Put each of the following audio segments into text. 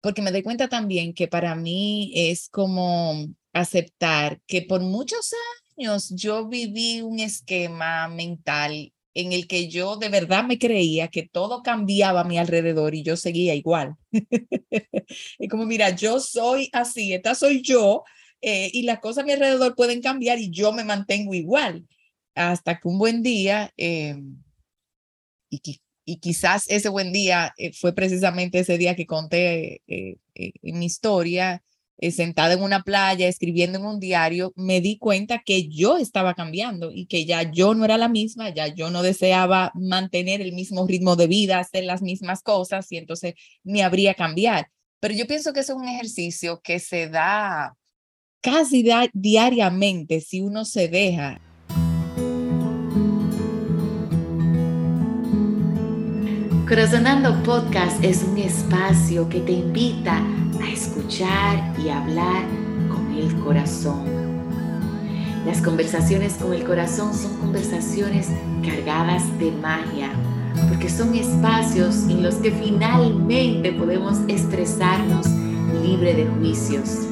porque me doy cuenta también que para mí es como aceptar que por muchos años yo viví un esquema mental en el que yo de verdad me creía que todo cambiaba a mi alrededor y yo seguía igual. es como, mira, yo soy así, esta soy yo, eh, y las cosas a mi alrededor pueden cambiar y yo me mantengo igual. Hasta que un buen día, eh, y, y, quizás ese buen día eh, fue precisamente ese día que conté en mi historia, sentada en una playa, escribiendo en un diario, me di cuenta que yo estaba cambiando y que ya yo no era la misma, ya yo no deseaba mantener el mismo ritmo de vida, hacer las mismas cosas y entonces me habría cambiar. Pero yo pienso que es un ejercicio que se da casi diariamente si uno se deja. Corazonando Podcast es un espacio que te invita a escuchar y hablar con el corazón. Las conversaciones con el corazón son conversaciones cargadas de magia, porque son espacios en los que finalmente podemos expresarnos libre de juicios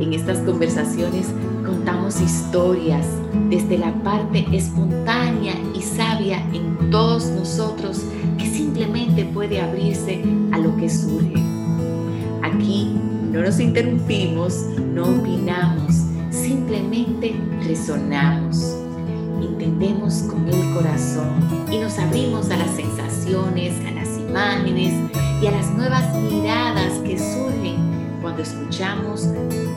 en estas conversaciones contamos historias desde la parte espontánea y sabia en todos nosotros que simplemente puede abrirse a lo que surge. Aquí no nos interrumpimos, no opinamos, simplemente resonamos. Entendemos con el corazón y nos abrimos a las sensaciones, a las imágenes y a las nuevas miradas cuando escuchamos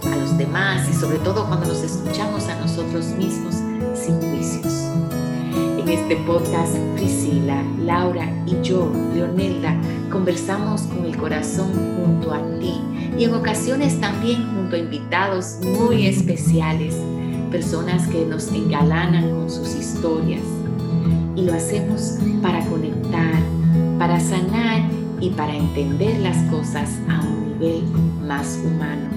a los demás y sobre todo cuando nos escuchamos a nosotros mismos sin juicios. En este podcast, Priscila, Laura y yo, Leonelda, conversamos con el corazón junto a ti y en ocasiones también junto a invitados muy especiales, personas que nos engalanan con sus historias. Y lo hacemos para conectar, para sanar y para entender las cosas a un más humano.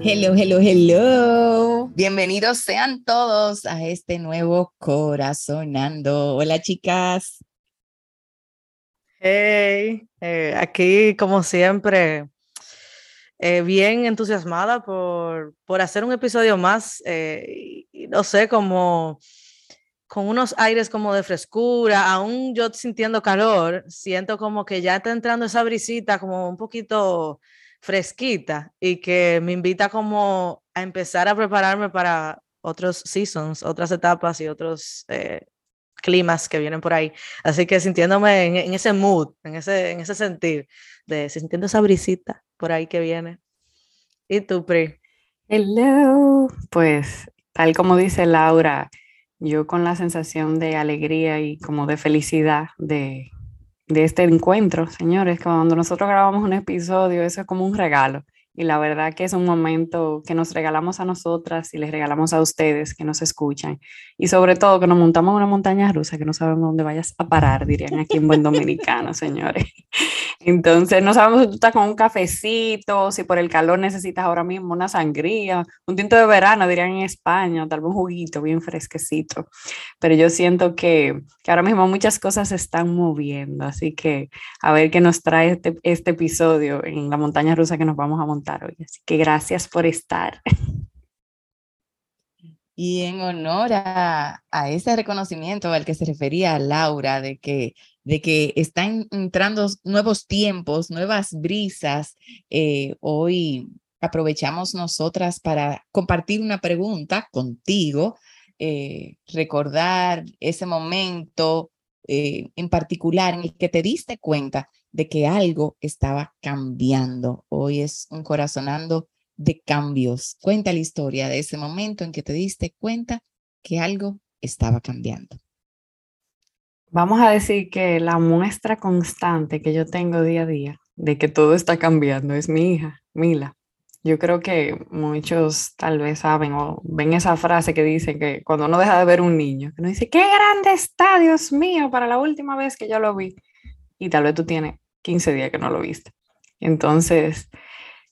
Hello, hello, hello. Bienvenidos sean todos a este nuevo Corazonando. Hola, chicas. Hey, eh, aquí como siempre, eh, bien entusiasmada por, por, hacer un episodio más, eh, no sé, como con unos aires como de frescura, aún yo sintiendo calor, siento como que ya está entrando esa brisita como un poquito fresquita y que me invita como a empezar a prepararme para otros seasons, otras etapas y otros eh, climas que vienen por ahí. Así que sintiéndome en, en, ese mood, en ese, en ese sentir, de sintiendo esa brisita por ahí que viene. ¿Y tú, Pri? Hello. Pues tal como dice Laura, yo con la sensación de alegría y como de felicidad de, de este encuentro, señores, cuando nosotros grabamos un episodio, eso es como un regalo. Y la verdad que es un momento que nos regalamos a nosotras y les regalamos a ustedes que nos escuchan. Y sobre todo que nos montamos una montaña rusa que no sabemos dónde vayas a parar, dirían aquí en buen dominicano, señores. Entonces, no sabemos si tú estás con un cafecito, si por el calor necesitas ahora mismo una sangría, un tinto de verano, dirían en España, tal vez un juguito bien fresquecito. Pero yo siento que, que ahora mismo muchas cosas se están moviendo. Así que a ver qué nos trae este, este episodio en la montaña rusa que nos vamos a montar hoy. Así que gracias por estar. Y en honor a, ese reconocimiento al que se refería Laura, de que, de que están entrando nuevos tiempos, nuevas brisas, eh, hoy aprovechamos nosotras para compartir una pregunta contigo, eh, recordar ese momento eh, en particular en el que te diste cuenta de que algo estaba cambiando. Hoy es un corazonando de cambios. Cuenta la historia de ese momento en que te diste cuenta que algo estaba cambiando. Vamos a decir que la muestra constante que yo tengo día a día de que todo está cambiando es mi hija, Mila. Yo creo que muchos tal vez saben o ven esa frase que dice que cuando uno deja de ver un niño, que uno dice, qué grande está, Dios mío, para la última vez que yo lo vi. Y tal vez tú tienes 15 días que no lo viste. Entonces,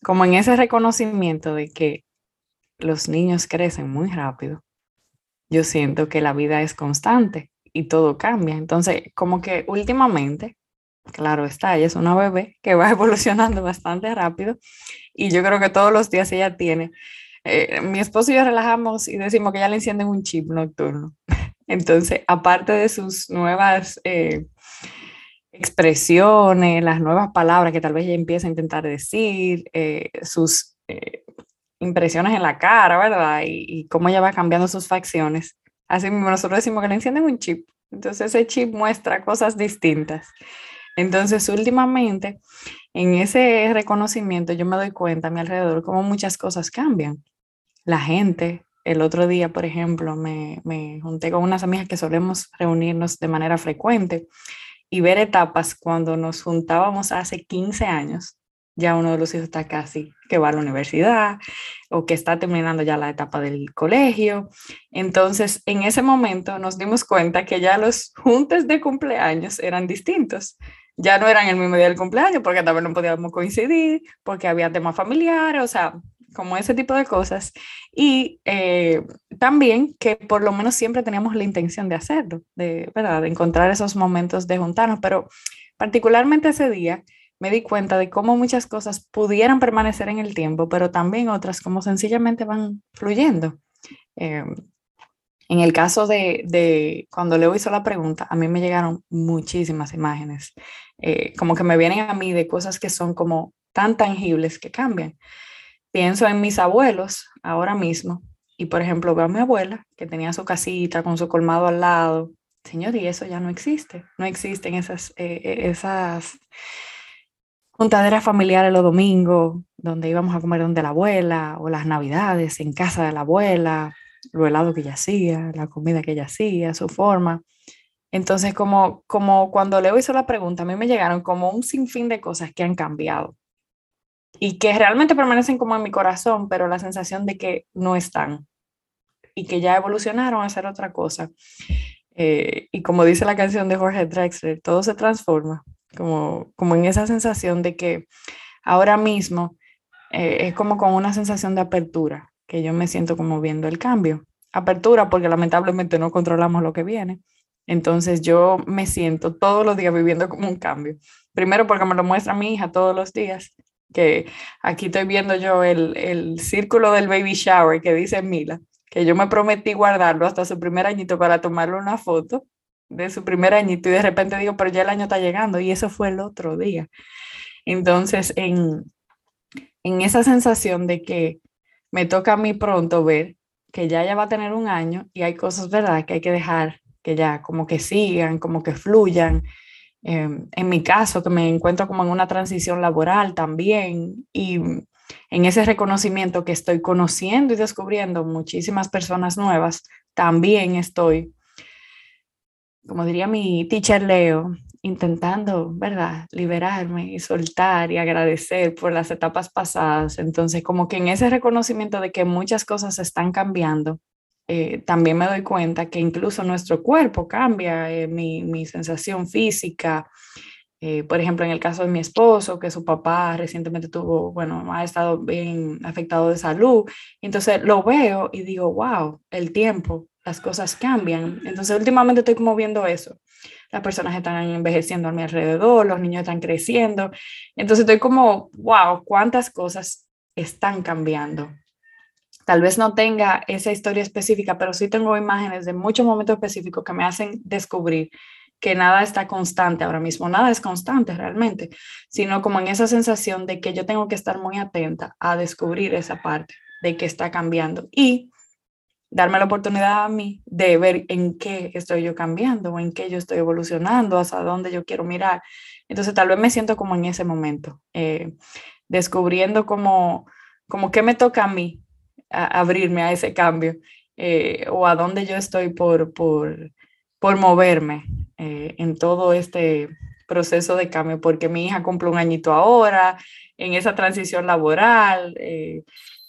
como en ese reconocimiento de que los niños crecen muy rápido, yo siento que la vida es constante y todo cambia. Entonces, como que últimamente, claro está, ella es una bebé que va evolucionando bastante rápido y yo creo que todos los días ella tiene, eh, mi esposo y yo relajamos y decimos que ya le encienden un chip nocturno. Entonces, aparte de sus nuevas eh, expresiones, las nuevas palabras que tal vez ella empieza a intentar decir, eh, sus impresiones en la cara, ¿verdad? Y, y, cómo ella va cambiando sus facciones. Así mismo nosotros decimos que le encienden un chip. Entonces ese chip muestra cosas distintas. Entonces últimamente en ese reconocimiento yo me doy cuenta a mi alrededor cómo muchas cosas cambian. La gente, el otro día, por ejemplo, me, me junté con unas amigas que solemos reunirnos de manera frecuente y ver etapas cuando nos juntábamos hace 15 años ya uno de los hijos está casi que va a la universidad o que está terminando ya la etapa del colegio. Entonces, en ese momento nos dimos cuenta que ya los juntes de cumpleaños eran distintos. Ya no eran el mismo día del cumpleaños porque también no podíamos coincidir, porque había temas familiares, o sea, como ese tipo de cosas. Y eh, también que por lo menos siempre teníamos la intención de hacerlo, de, ¿verdad? de encontrar esos momentos de juntarnos, pero particularmente ese día me di cuenta de cómo muchas cosas pudieran permanecer en el tiempo, pero también otras como sencillamente van fluyendo. Eh, en el caso de, de, cuando Leo hizo la pregunta, a mí me llegaron muchísimas imágenes, eh, como que me vienen a mí de cosas que son como tan tangibles que cambian. Pienso en mis abuelos ahora mismo y, por ejemplo, veo a mi abuela que tenía su casita con su colmado al lado. Señor, y eso ya no existe. No existen esas, eh, esas juntaderas familiares los domingos, donde íbamos a comer donde la abuela, o las navidades en casa de la abuela, lo helado que ella hacía, la comida que ella hacía, su forma. Entonces, como, como cuando Leo hizo la pregunta, a mí me llegaron como un sinfín de cosas que han cambiado y que realmente permanecen como en mi corazón, pero la sensación de que no están y que ya evolucionaron a ser otra cosa. Eh, y como dice la canción de Jorge Drexler, todo se transforma, como, como en esa sensación de que ahora mismo eh, es como con una sensación de apertura, que yo me siento como viendo el cambio. Apertura porque lamentablemente no controlamos lo que viene. Entonces yo me siento todos los días viviendo como un cambio. Primero porque me lo muestra mi hija todos los días, que aquí estoy viendo yo el, el círculo del baby shower que dice Mila, que yo me prometí guardarlo hasta su primer añito para tomarle una foto de su primer añito y de repente digo, pero ya el año está llegando y eso fue el otro día. Entonces, en, en esa sensación de que me toca a mí pronto ver que ya ya va a tener un año y hay cosas, ¿verdad?, que hay que dejar que ya como que sigan, como que fluyan. Em, en mi caso, que me encuentro como en una transición laboral también y en ese reconocimiento que estoy conociendo y descubriendo muchísimas personas nuevas, también estoy como diría mi teacher Leo, intentando, ¿verdad?, liberarme y soltar y agradecer por las etapas pasadas. Entonces, como que en ese reconocimiento de que muchas cosas están cambiando, eh, también me doy cuenta que incluso nuestro cuerpo cambia, eh, mi, mi, sensación física. Eh, por ejemplo, en el caso de mi esposo, que su papá recientemente tuvo, bueno, ha estado bien afectado de salud. Entonces lo veo y digo, wow, el tiempo las cosas cambian. Entonces, últimamente estoy como viendo eso. Las personas están envejeciendo a mi alrededor, los niños están creciendo. Entonces, estoy como, wow, cuántas cosas están cambiando. Tal vez no tenga esa historia específica, pero sí tengo imágenes de muchos momentos específicos que me hacen descubrir que nada está constante ahora mismo, nada es constante realmente, sino como en esa sensación de que yo tengo que estar muy atenta a descubrir esa parte de que está cambiando. Y darme la oportunidad a mí de ver en qué estoy yo cambiando o en qué yo estoy evolucionando, hasta dónde yo quiero mirar. Entonces tal vez me siento como en ese momento, eh, descubriendo como, como qué me toca a mí abrirme a ese cambio eh, o a dónde yo estoy por, por, por moverme eh, en todo este proceso de cambio, porque mi hija cumple un añito ahora, en esa transición laboral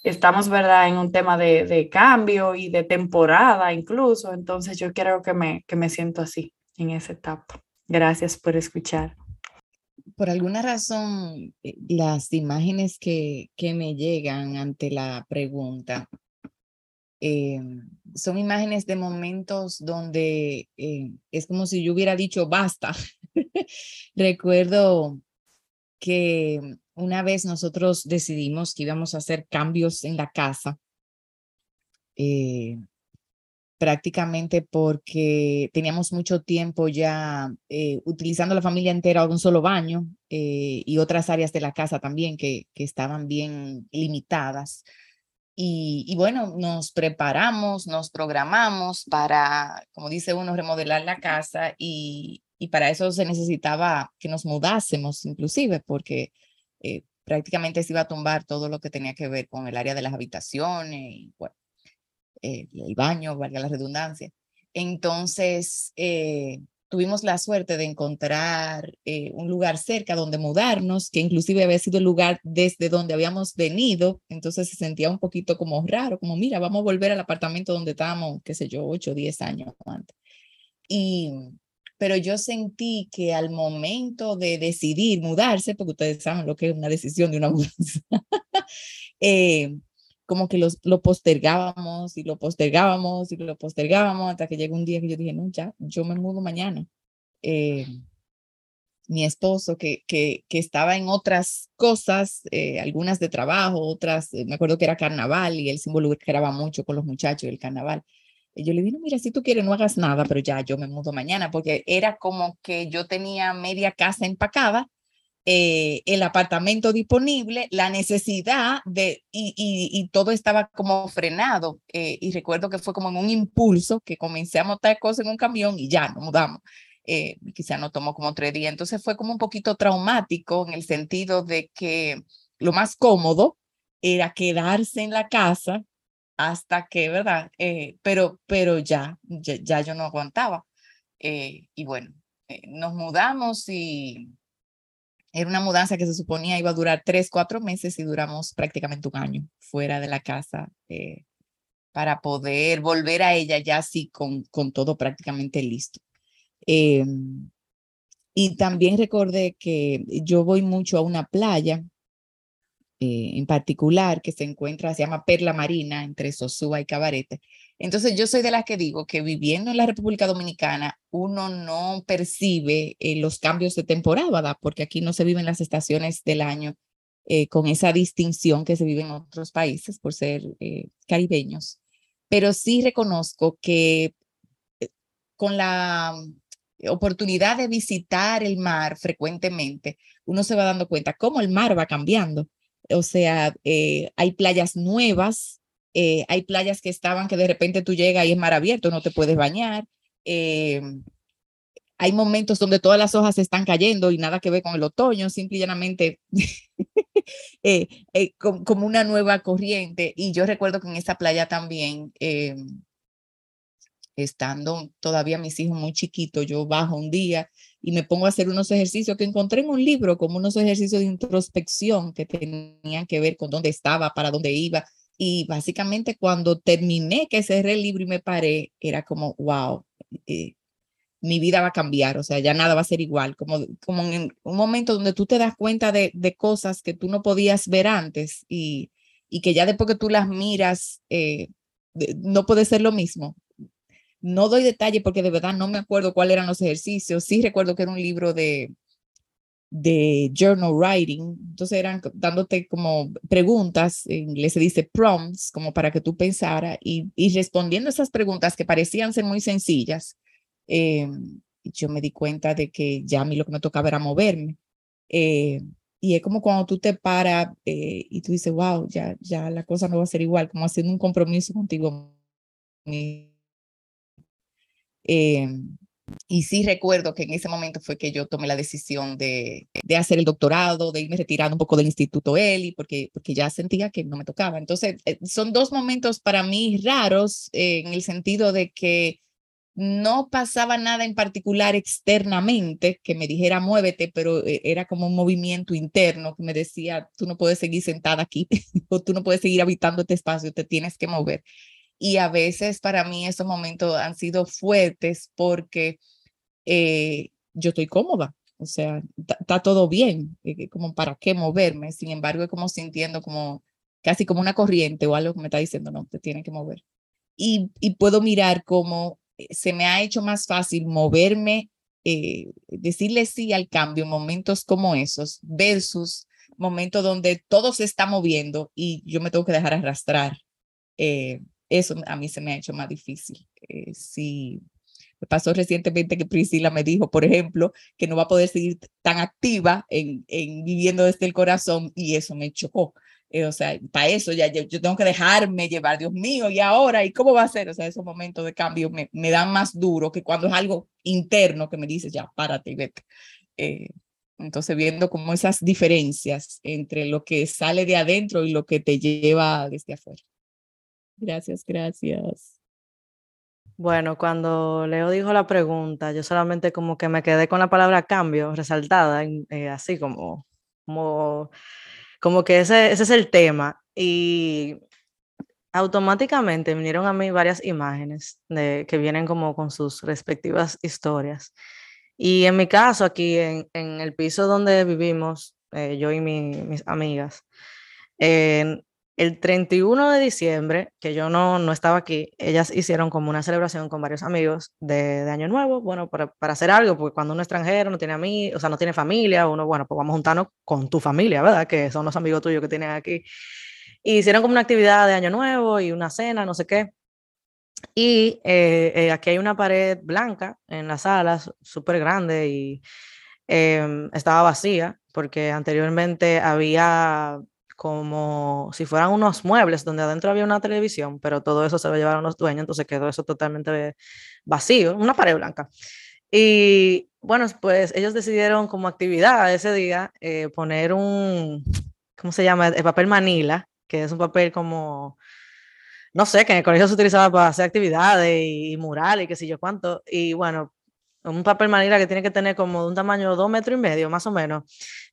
estamos, ¿verdad?, en un tema de, de, cambio y de temporada incluso, entonces yo creo que me, que me siento así en esa etapa. Gracias por escuchar. Por alguna razón, eh, las imágenes que, que me llegan ante la pregunta Eh, son imágenes de momentos donde eh, es como si yo hubiera dicho basta. Recuerdo que una vez nosotros decidimos que íbamos a hacer cambios en la casa, eh, prácticamente porque teníamos mucho tiempo ya utilizando la familia entera un solo baño y otras áreas de la casa también que, estaban bien limitadas. Y, bueno, nos preparamos, nos programamos para, como dice uno, remodelar la casa y, y para eso se necesitaba que nos mudásemos inclusive porque eh, prácticamente se iba a tumbar todo lo que tenía que ver con el área de las habitaciones y bueno, eh, el baño, valga la redundancia. Entonces, eh, tuvimos la suerte de encontrar eh, un lugar cerca donde mudarnos, que inclusive había sido el lugar desde donde habíamos venido, entonces se sentía un poquito como raro, como mira, vamos a volver al apartamento donde estábamos, qué sé yo, 8 o 10 años antes. Y, pero yo sentí que al momento de decidir mudarse, porque ustedes saben lo que es una decisión de una mudanza, eh, como que los, lo postergábamos y lo postergábamos y lo postergábamos hasta que llegó un día que yo dije, no, ya, yo me mudo mañana. Eh, mi esposo, que, que, que, estaba en otras cosas, eh, algunas de trabajo, otras, eh, me acuerdo que era carnaval y él se involucraba mucho con los muchachos del carnaval. Y yo le dije, mira, si tú quieres, no hagas nada, pero ya, yo me mudo mañana, porque era como que yo tenía media casa empacada eh, el apartamento disponible, la necesidad de, y, y, todo estaba como frenado. Eh, y recuerdo que fue como en un impulso que comencé a montar cosas en un camión y ya nos mudamos. Eh, quizá no tomó como tres días. Entonces fue como un poquito traumático en el sentido de que lo más cómodo era quedarse en la casa hasta que, ¿verdad? Eh, pero, pero ya, ya, ya, yo no aguantaba. y bueno, nos mudamos y era una mudanza que se suponía iba a durar tres, cuatro meses y duramos prácticamente un año fuera de la casa eh, para poder volver a ella ya así con, con todo prácticamente listo. Eh, y también recordé que yo voy mucho a una playa eh, en particular que se encuentra, se llama Perla Marina, entre Sosúa y Cabarete. Entonces yo soy de las que digo que viviendo en la República Dominicana uno no percibe eh, los cambios de temporada, porque aquí no se viven las estaciones del año eh, con esa distinción que se vive en otros países por ser caribeños. Pero sí reconozco que con la oportunidad de visitar el mar frecuentemente, uno se va dando cuenta cómo el mar va cambiando o sea, eh, hay playas nuevas, eh, hay playas que estaban que de repente tú llegas y es mar abierto, no te puedes bañar. Eh, hay momentos donde todas las hojas están cayendo y nada que ver con el otoño, simple y llanamente como, una nueva corriente. Y yo recuerdo que en esa playa también, estando todavía mis hijos muy chiquitos, yo bajo un día y me pongo a hacer unos ejercicios que encontré en un libro, como unos ejercicios de introspección que tenían que ver con dónde estaba, para dónde iba. Y básicamente cuando terminé, que cerré el libro y me paré, era como, wow, eh, mi vida va a cambiar, o sea, ya nada va a ser igual, como, como en un momento donde tú te das cuenta de, de cosas que tú no podías ver antes y, y que ya después que tú las miras, eh, no puede ser lo mismo. No doy detalle porque de verdad no me acuerdo cuáles eran los ejercicios. Sí recuerdo que era un libro de, de journal writing. Entonces eran dándote como preguntas, en inglés se dice prompts, como para que tú pensara y, y respondiendo esas preguntas que parecían ser muy sencillas. Eh, yo me di cuenta de que ya a mí lo que me tocaba era moverme. Eh, y es como cuando tú te paras eh, y tú dices, wow, ya, ya la cosa no va a ser igual, como haciendo un compromiso contigo eh, y sí recuerdo que en ese momento fue que yo tomé la decisión de, de hacer el doctorado, de irme retirando un poco del Instituto Eli, porque, porque ya sentía que no me tocaba. Entonces, eh, son dos momentos para mí raros eh, en el sentido de que no pasaba nada en particular externamente que me dijera muévete, pero era como un movimiento interno que me decía, tú no puedes seguir sentada aquí o tú no puedes seguir habitando este espacio, te tienes que mover. Y a veces para mí esos momentos han sido fuertes porque eh, yo estoy cómoda, o sea, está todo bien, eh, como para qué moverme. Sin embargo, es como sintiendo como casi como una corriente o algo que me está diciendo, no, te tiene que mover. y, y puedo mirar cómo eh, se me ha hecho más fácil moverme, eh, decirle sí al cambio en momentos como esos versus momentos donde todo se está moviendo y yo me tengo que dejar arrastrar. Eh, eso a mí se me ha hecho más difícil. Eh, sí, me pasó recientemente que Priscila me dijo, por ejemplo, que no va a poder seguir tan activa en, en viviendo desde el corazón y eso me chocó. Eh, o sea, para eso ya yo, tengo que dejarme llevar, Dios mío, y ahora, ¿y cómo va a ser? O sea, esos momentos de cambio me, me dan más duro que cuando es algo interno que me dice, ya, párate y vete. Eh, entonces, viendo como esas diferencias entre lo que sale de adentro y lo que te lleva desde afuera. Gracias, gracias. Bueno, cuando Leo dijo la pregunta, yo solamente como que me quedé con la palabra cambio resaltada, eh, así como, como, como que ese, ese es el tema. Y automáticamente vinieron a mí varias imágenes de, que vienen como con sus respectivas historias. Y en mi caso, aquí en, en el piso donde vivimos, eh, yo y mis amigas, el 31 de diciembre, que yo no, no estaba aquí, ellas hicieron como una celebración con varios amigos de, de Año Nuevo, bueno, para, para, hacer algo, porque cuando uno es extranjero, no tiene amigos, o sea, no tiene familia, uno, bueno, pues vamos a con tu familia, ¿verdad? Que son los amigos tuyos que tienen aquí. Y hicieron como una actividad de Año Nuevo y una cena, no sé qué. Y eh, eh, aquí hay una pared blanca en la sala, súper grande y eh, estaba vacía porque anteriormente había como si fueran unos muebles donde adentro había una televisión, pero todo eso se lo llevaron los dueños, entonces quedó eso totalmente vacío, una pared blanca. Y bueno, pues ellos decidieron como actividad ese día eh, poner un, ¿cómo se llama? El papel manila, que es un papel como no sé, que en el colegio se utilizaba para hacer actividades y, murales y qué sé yo cuánto. Y bueno, un papel manila que tiene que tener como de un tamaño de dos metros y medio, más o menos,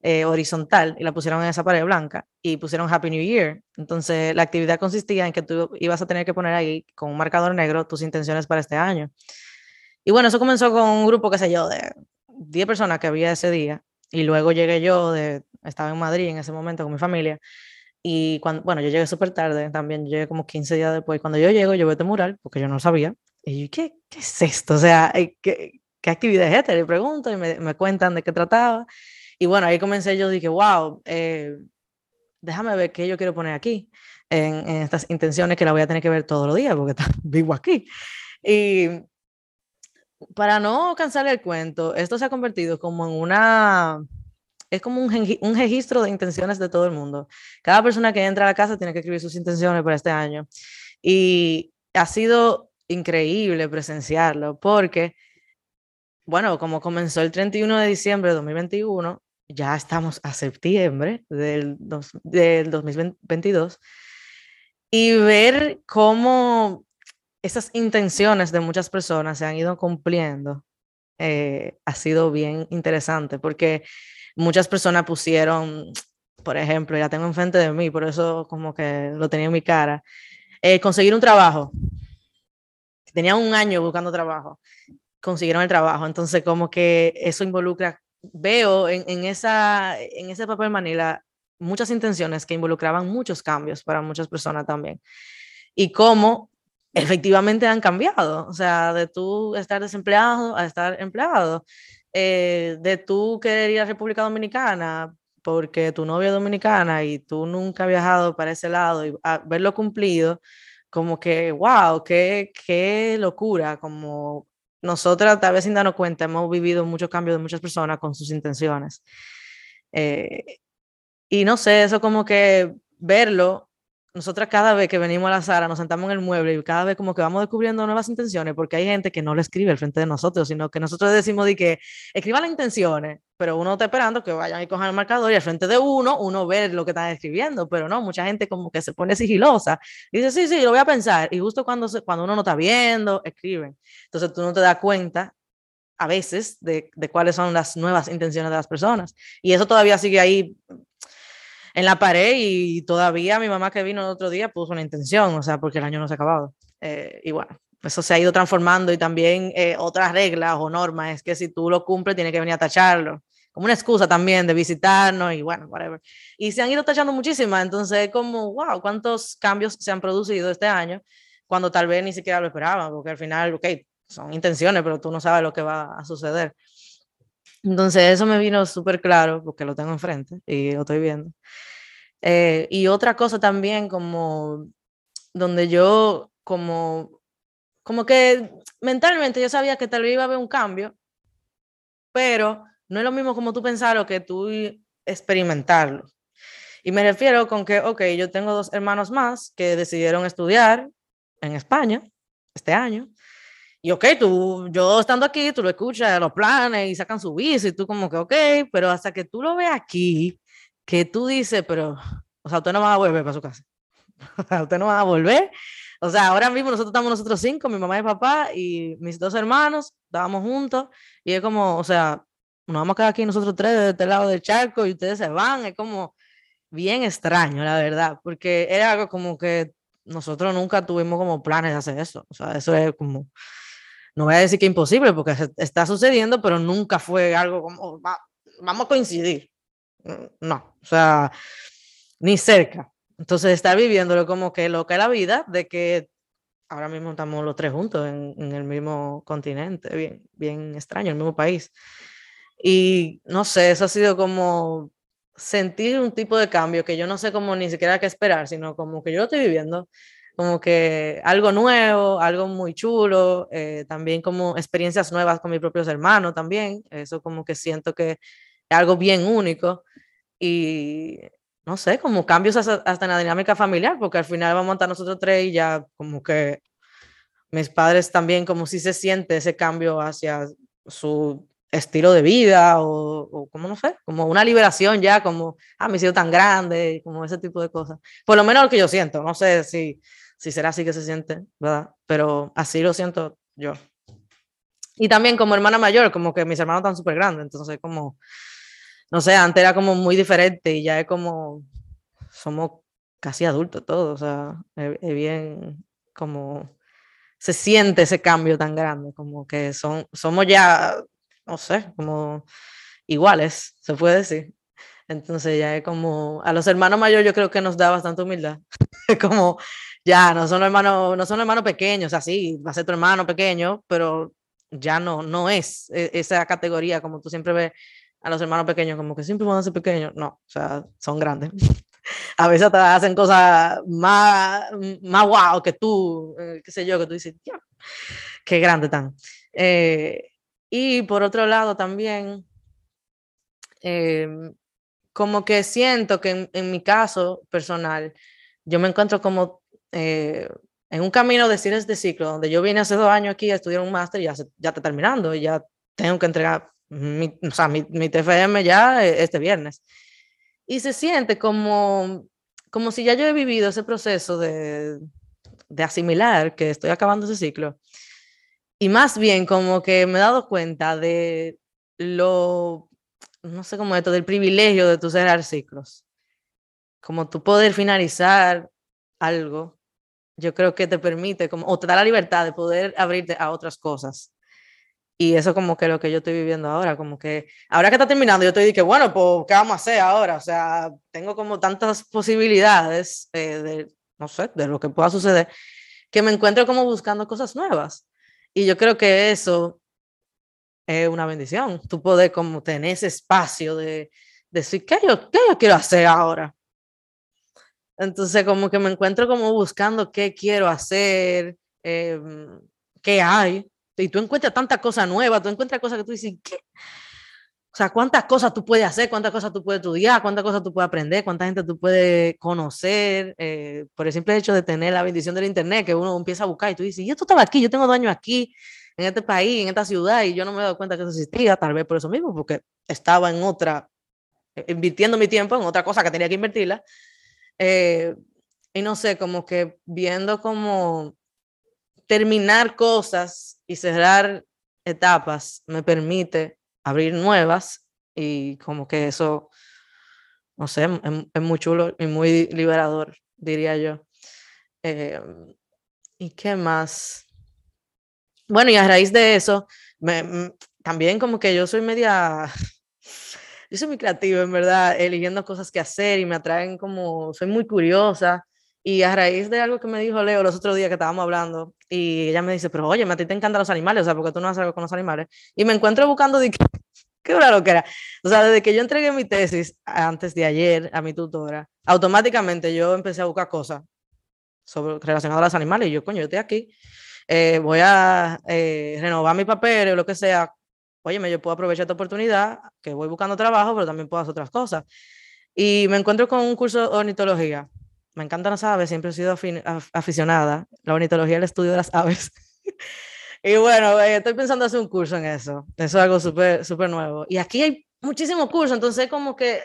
eh, horizontal, y la pusieron en esa pared blanca y pusieron Happy New Year. Entonces, la actividad consistía en que tú ibas a tener que poner ahí con un marcador negro tus intenciones para este año. Y bueno, eso comenzó con un grupo, qué sé yo, de 10 personas que había ese día. Y luego llegué yo, de, estaba en Madrid en ese momento con mi familia, y cuando, bueno, yo llegué súper tarde también, llegué como 15 días después. Cuando yo llego, yo veo este mural, porque yo no lo sabía. Y yo, ¿qué, qué es esto? O sea, ¿qué, qué actividad es esta? Le pregunto y me, me, cuentan de qué trataba. Y bueno, ahí comencé yo, dije, wow, eh, déjame ver qué yo quiero poner aquí, en, en, estas intenciones que la voy a tener que ver todos los días, porque vivo aquí. Y para no cansar el cuento, esto se ha convertido como en una es como un, un, registro de intenciones de todo el mundo. Cada persona que entra a la casa tiene que escribir sus intenciones para este año. Y ha sido increíble presenciarlo porque, bueno, como comenzó el 31 de diciembre de 2021, ya estamos a septiembre del, dos, del 2022 y ver cómo esas intenciones de muchas personas se han ido cumpliendo eh, ha sido bien interesante porque muchas personas pusieron, por ejemplo, ya tengo enfrente de mí, por eso como que lo tenía en mi cara, eh, conseguir un trabajo. Tenía un año buscando trabajo, consiguieron el trabajo, entonces como que eso involucra, veo en, esa, en ese papel manila muchas intenciones que involucraban muchos cambios para muchas personas también. Y cómo efectivamente han cambiado, o sea, de tú estar desempleado a estar empleado. Eh, de tú querer ir a República Dominicana porque tu novia es dominicana y tú nunca has viajado para ese lado y verlo cumplido, como que, wow, qué, qué locura, como nosotras tal vez sin darnos cuenta hemos vivido muchos cambios de muchas personas con sus intenciones. Eh, y no sé, eso como que verlo nosotras cada vez que venimos a la sala nos sentamos en el mueble y cada vez como que vamos descubriendo nuevas intenciones porque hay gente que no lo escribe al frente de nosotros, sino que nosotros decimos de que escriba las intenciones, pero uno está esperando que vayan y cojan el marcador y al frente de uno, uno ve lo que están escribiendo, pero no, mucha gente como que se pone sigilosa y dice, sí, sí, lo voy a pensar y justo cuando, se, cuando uno no está viendo, escriben. Entonces tú no te das cuenta a veces de, de cuáles son las nuevas intenciones de las personas y eso todavía sigue ahí en la pared y todavía mi mamá que vino el otro día puso una intención, o sea, porque el año no se ha acabado. Eh, y bueno, eso se ha ido transformando y también eh, otras reglas o normas es que si tú lo cumples tienes que venir a tacharlo, como una excusa también de visitarnos y bueno, whatever. Y se han ido tachando muchísimas, entonces como, wow, cuántos cambios se han producido este año cuando tal vez ni siquiera lo esperaban, porque al final, ok, son intenciones, pero tú no sabes lo que va a suceder. Entonces eso me vino súper claro, porque lo tengo enfrente y lo estoy viendo. Eh, y otra cosa también como donde yo como, como que mentalmente yo sabía que tal vez iba a haber un cambio, pero no es lo mismo como tú pensarlo que tú experimentarlo. Y me refiero con que, ok, yo tengo dos hermanos más que decidieron estudiar en España este año. Y ok, tú, yo estando aquí, tú lo escuchas, los planes y sacan su bici y tú como que, ok, pero hasta que tú lo ves aquí, que tú dices, pero, o sea, usted no va a volver para su casa. usted no va a volver. O sea, ahora mismo nosotros estamos nosotros cinco, mi mamá y papá y mis dos hermanos, estábamos juntos y es como, o sea, nos vamos a quedar aquí nosotros tres de este lado del charco y ustedes se van, es como bien extraño, la verdad, porque era algo como que nosotros nunca tuvimos como planes de hacer eso. O sea, eso es como, no voy a decir que imposible porque está sucediendo, pero nunca fue algo como, vamos a coincidir. No, o sea, ni cerca. Entonces, estar viviéndolo como que lo que es la vida, de que ahora mismo estamos los tres juntos en, en, el mismo continente, bien, bien extraño, el mismo país. Y no sé, eso ha sido como sentir un tipo de cambio que yo no sé cómo ni siquiera qué esperar, sino como que yo lo estoy viviendo, como que algo nuevo, algo muy chulo, eh, también como experiencias nuevas con mis propios hermanos también, eso como que siento que es algo bien único y no sé, como cambios hasta, en la dinámica familiar, porque al final vamos a estar nosotros tres y ya como que mis padres también como si se siente ese cambio hacia su estilo de vida o, o, como no sé, como una liberación ya, como, ah, me he sido tan grande, como ese tipo de cosas. Por lo menos lo que yo siento, no sé si, si será así que se siente, ¿verdad? Pero así lo siento yo. Y también como hermana mayor, como que mis hermanos están súper grandes, entonces como, no sé, antes era como muy diferente y ya es como, somos casi adultos todos, o sea, es, es bien como se siente ese cambio tan grande, como que son, somos ya no sé, como iguales, se puede decir. Entonces ya es como, a los hermanos mayores yo creo que nos da bastante humildad. como, ya, no son hermanos, no son hermanos pequeños, así, va a ser tu hermano pequeño, pero ya no, no es e, esa categoría como tú siempre ves a los hermanos pequeños, como que siempre van a ser pequeños. No, o sea, son grandes. a veces te hacen cosas más, más guau que tú, eh, qué sé yo, que tú dices, ya, qué grande tan. Eh, y por otro lado también, em, como que siento que en, mi caso personal, yo me encuentro como eh, en un camino de cines de ciclo, donde yo vine hace dos años aquí a estudiar un máster y ya, ya está terminando, y ya tengo que entregar mi, o sea, mi, mi TFM ya e, este viernes. Y se siente como, como si ya yo he vivido ese proceso de, de asimilar que estoy acabando ese ciclo y más bien como que me he dado cuenta de lo, no sé cómo esto, del privilegio de tu cerrar ciclos. Como tú poder finalizar algo, yo creo que te permite, como, o te da la libertad de poder abrirte a otras cosas. Y eso como que lo que yo estoy viviendo ahora, como que ahora que está terminando, yo estoy que bueno, pues, ¿qué vamos a hacer ahora? O sea, tengo como tantas posibilidades eh, de, no sé, de lo que pueda suceder, que me encuentro como buscando cosas nuevas. Y yo creo que eso es una bendición, tú poder como tener ese espacio de, decir, ¿qué yo, ¿qué yo quiero hacer ahora? Entonces como que me encuentro como buscando qué quiero hacer, em, qué hay. Y tú encuentras tanta cosa nueva, tú encuentras cosas que tú dices, ¿qué? O sea, cuántas cosas tú puedes hacer, cuántas cosas tú puedes estudiar, cuántas cosas tú puedes aprender, cuánta gente tú puedes conocer, eh, por el simple hecho de tener la bendición del Internet, que uno empieza a buscar y tú dices, yo estaba aquí, yo tengo años aquí, en este país, en esta ciudad, y yo no me he dado cuenta que eso existía, tal vez por eso mismo, porque estaba en otra, eh, invirtiendo mi tiempo en otra cosa que tenía que invertirla. Eh, y no sé, como que viendo como terminar cosas y cerrar etapas me permite abrir nuevas y como que eso, no sé, es, muy chulo y muy liberador, diría yo. Eh, ¿Y qué más? Bueno, y a raíz de eso, me, también como que yo soy media, yo soy muy creativa, en verdad, eligiendo cosas que hacer y me atraen como, soy muy curiosa Y a raíz de algo que me dijo Leo los otros días que estábamos hablando, y ella me dice, pero oye, a ti te encantan los animales, o sea, porque tú no haces algo con los animales. Y me encuentro buscando, de qué raro que era. O sea, desde que yo entregué mi tesis antes de ayer a mi tutora, automáticamente yo empecé a buscar cosas sobre, relacionadas a los animales. Y yo, coño, yo estoy aquí, eh, voy a eh, renovar mi papel o lo que sea. Oye, yo puedo aprovechar esta oportunidad, que voy buscando trabajo, pero también puedo hacer otras cosas. Y me encuentro con un curso de ornitología me encantan las aves, siempre he sido aficionada. La ornitología, el estudio de las aves. y bueno, eh, estoy pensando hacer un curso en eso. Eso es algo súper, súper nuevo. Y aquí hay muchísimos cursos, entonces como que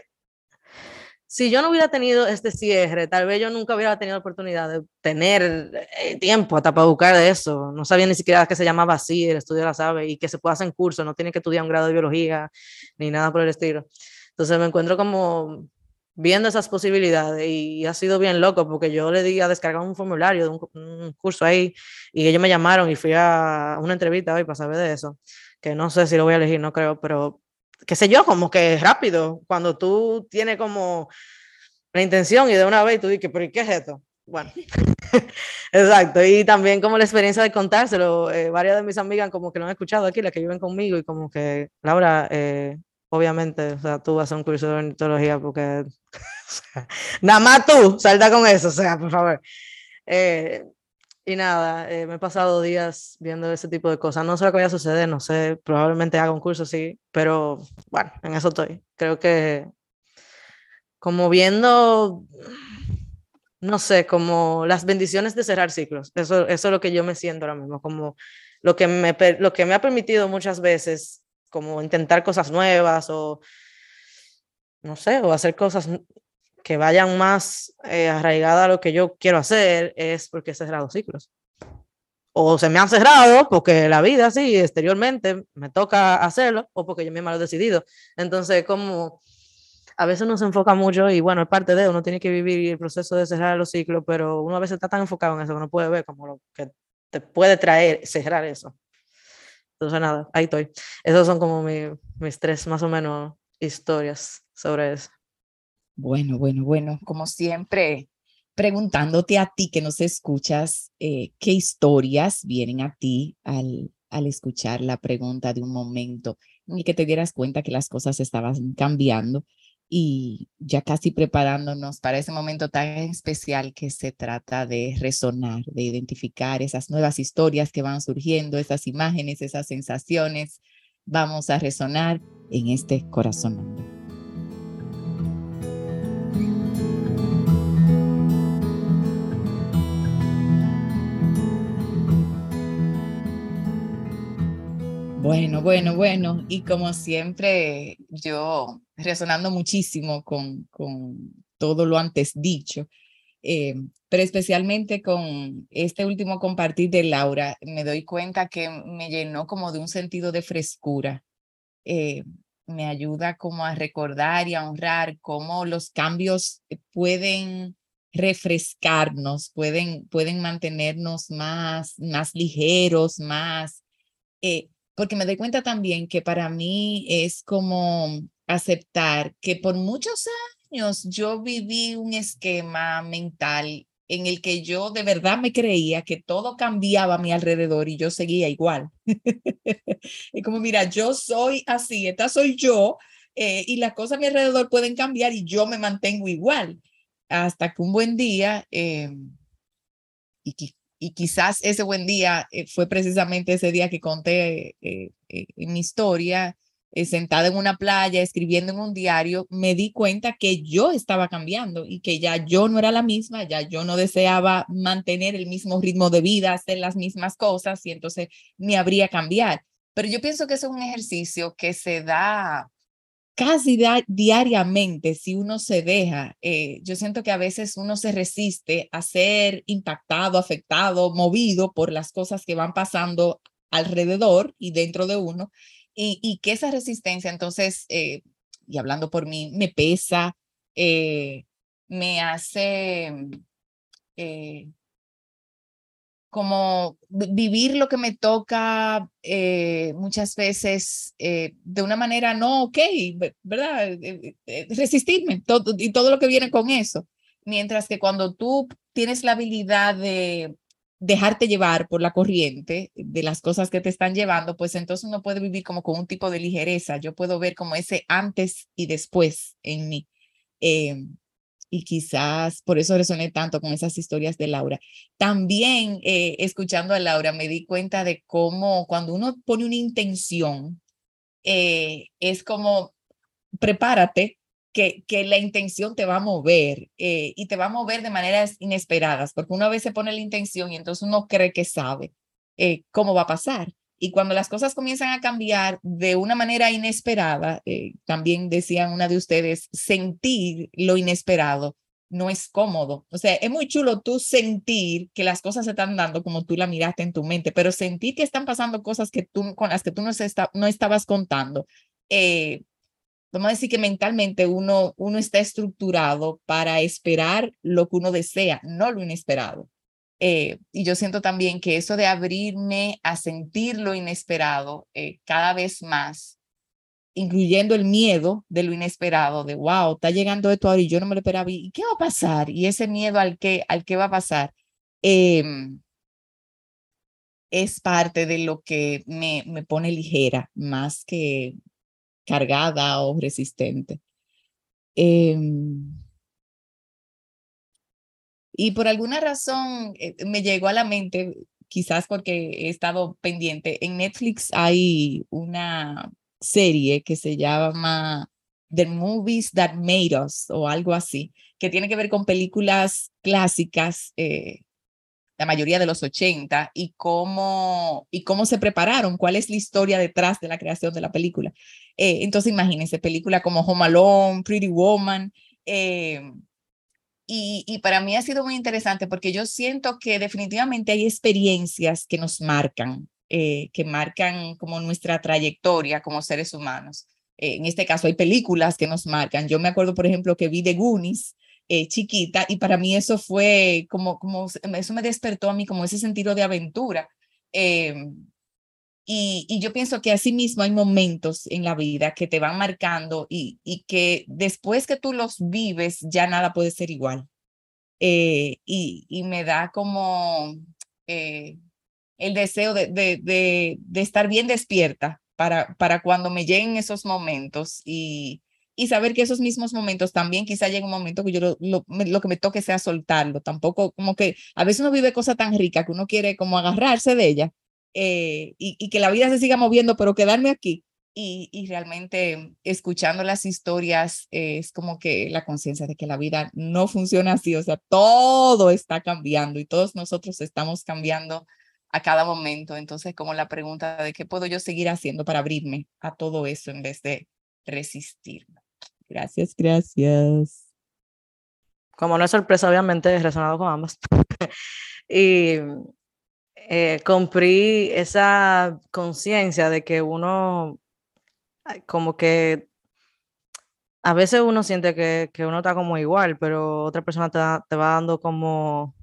si yo no hubiera tenido este cierre, tal vez yo nunca hubiera tenido la oportunidad de tener eh, tiempo hasta para buscar de eso. No sabía ni siquiera que se llamaba así, el estudio de las aves, y que se puede hacer en curso, no tiene que estudiar un grado de biología ni nada por el estilo. Entonces me encuentro como viendo esas posibilidades y ha sido bien loco porque yo le di a descargar un formulario de un, curso ahí y ellos me llamaron y fui a una entrevista hoy para saber de eso, que no sé si lo voy a elegir, no creo, pero qué sé yo, como que rápido, cuando tú tienes como la intención y de una vez tú dices, pero ¿y qué es esto? Bueno, exacto, y también como la experiencia de contárselo, eh, varias de mis amigas como que lo han escuchado aquí, las que viven conmigo y como que, Laura, eh, obviamente, o sea, tú vas a un curso de ornitología porque nada más tú salta con eso, o sea, por favor. Eh, y nada, eh, me he pasado días viendo ese tipo de cosas. No sé lo que vaya a suceder, no sé, probablemente haga un curso sí, pero bueno, en eso estoy. Creo que como viendo, no sé, como las bendiciones de cerrar ciclos. Eso, eso es lo que yo me siento ahora mismo, como lo que me, lo que me ha permitido muchas veces como intentar cosas nuevas o, no sé, o hacer cosas que vayan más eh, arraigadas a lo que yo quiero hacer, es porque he cerrado ciclos. O se me han cerrado porque la vida, sí, exteriormente me toca hacerlo, o porque yo misma lo he decidido. Entonces, como a veces uno se enfoca mucho y bueno, es parte de, uno tiene que vivir el proceso de cerrar los ciclos, pero uno a veces está tan enfocado en eso que no puede ver como lo que te puede traer cerrar eso. Entonces, nada, ahí estoy. Esas son como mis tres, más o menos, historias sobre eso. Bueno, bueno, bueno, como siempre, preguntándote a ti que nos escuchas, eh, ¿qué historias vienen a ti al, al escuchar la pregunta de un momento en que te dieras cuenta que las cosas estaban cambiando y ya casi preparándonos para ese momento tan especial que se trata de resonar, de identificar esas nuevas historias que van surgiendo, esas imágenes, esas sensaciones. Vamos a resonar en este corazón. Bueno, bueno, bueno. Y como siempre, yo resonando muchísimo con, con todo lo antes dicho, eh, pero especialmente con este último compartir de Laura, me doy cuenta que me llenó como de un sentido de frescura. Eh, me ayuda como a recordar y a honrar cómo los cambios pueden refrescarnos, pueden, pueden mantenernos más, más ligeros, más... Eh, porque me doy cuenta también que para mí es como aceptar que por muchos años yo viví un esquema mental en el que yo de verdad me creía que todo cambiaba a mi alrededor y yo seguía igual. y como, mira, yo soy así, esta soy yo, eh, y las cosas a mi alrededor pueden cambiar y yo me mantengo igual. Hasta que un buen día, eh, y, y, quizás ese buen día eh, fue precisamente ese día que conté en mi historia, eh, sentada en una playa, escribiendo en un diario, me di cuenta que yo estaba cambiando y que ya yo no era la misma, ya yo no deseaba mantener el mismo ritmo de vida, hacer las mismas cosas y entonces me habría cambiar. Pero yo pienso que es un ejercicio que se da casi diariamente si uno se deja. Eh, yo siento que a veces uno se resiste a ser impactado, afectado, movido por las cosas que van pasando alrededor y dentro de uno y, que esa resistencia, entonces, eh, y hablando por mí, me pesa, eh, me hace eh, como vivir lo que me toca muchas veces de una manera no ok, ¿verdad? Resistirme todo, y todo lo que viene con eso. Mientras que cuando tú tienes la habilidad de dejarte llevar por la corriente de las cosas que te están llevando, pues entonces uno puede vivir como con un tipo de ligereza. Yo puedo ver como ese antes y después en mí. Eh, y quizás por eso resoné tanto con esas historias de Laura. También eh, escuchando a Laura me di cuenta de cómo cuando uno pone una intención, eh, es como prepárate que, que la intención te va a mover eh, y te va a mover de maneras inesperadas, porque uno a veces pone la intención y entonces uno cree que sabe eh, cómo va a pasar. Y cuando las cosas comienzan a cambiar de una manera inesperada, eh, también decían una de ustedes, sentir lo inesperado no es cómodo. O sea, es muy chulo tú sentir que las cosas se están dando como tú la miraste en tu mente, pero sentir que están pasando cosas que tú, con las que tú no, está, no estabas contando, eh, vamos a decir que mentalmente uno, uno está estructurado para esperar lo que uno desea, no lo inesperado. Eh, y yo siento también que eso de abrirme a sentir lo inesperado eh, cada vez más, incluyendo el miedo de lo inesperado, de wow, está llegando esto ahora y yo no me lo esperaba, ¿y qué va a pasar? Y ese miedo al que, al que va a pasar. Em, es parte de lo que me, me pone ligera, más que cargada o resistente. Em, y por alguna razón eh, me llegó a la mente, quizás porque he estado pendiente, en Netflix hay una serie que se llama The Movies That Made Us o algo así, que tiene que ver con películas clásicas eh, la mayoría de los 80, y cómo, y cómo se prepararon, cuál es la historia detrás de la creación de la película. Eh, entonces, imagínense, película como Home Alone, Pretty Woman. Eh, y, y, para mí ha sido muy interesante porque yo siento que definitivamente hay experiencias que nos marcan, eh, que marcan como nuestra trayectoria como seres humanos. en este caso hay películas que nos marcan. Yo me acuerdo, por ejemplo, que vi The Goonies eh, chiquita y para mí eso fue como, como, eso me despertó a mí como ese sentido de aventura. Y, yo pienso que así mismo hay momentos en la vida que te van marcando y, y que después que tú los vives ya nada puede ser igual. Eh, y, y, me da como eh, el deseo de, de, de, estar bien despierta para, para cuando me lleguen esos momentos y, y saber que esos mismos momentos también quizá llegue un momento que yo lo, lo, que me toque sea soltarlo, tampoco como que a veces uno vive cosas tan ricas que uno quiere como agarrarse de ella eh, y, y, que la vida se siga moviendo, pero quedarme aquí. Y, y realmente escuchando las historias eh, es como que la conciencia de que la vida no funciona así, o sea, todo está cambiando y todos nosotros estamos cambiando a cada momento. Entonces, como la pregunta de qué puedo yo seguir haciendo para abrirme a todo eso en vez de resistirme. Gracias, gracias. Como no es sorpresa, obviamente he resonado con ambas. y eh, compré esa conciencia de que uno, como que a veces uno siente que, que, uno está como igual, pero otra persona te, te, va dando como,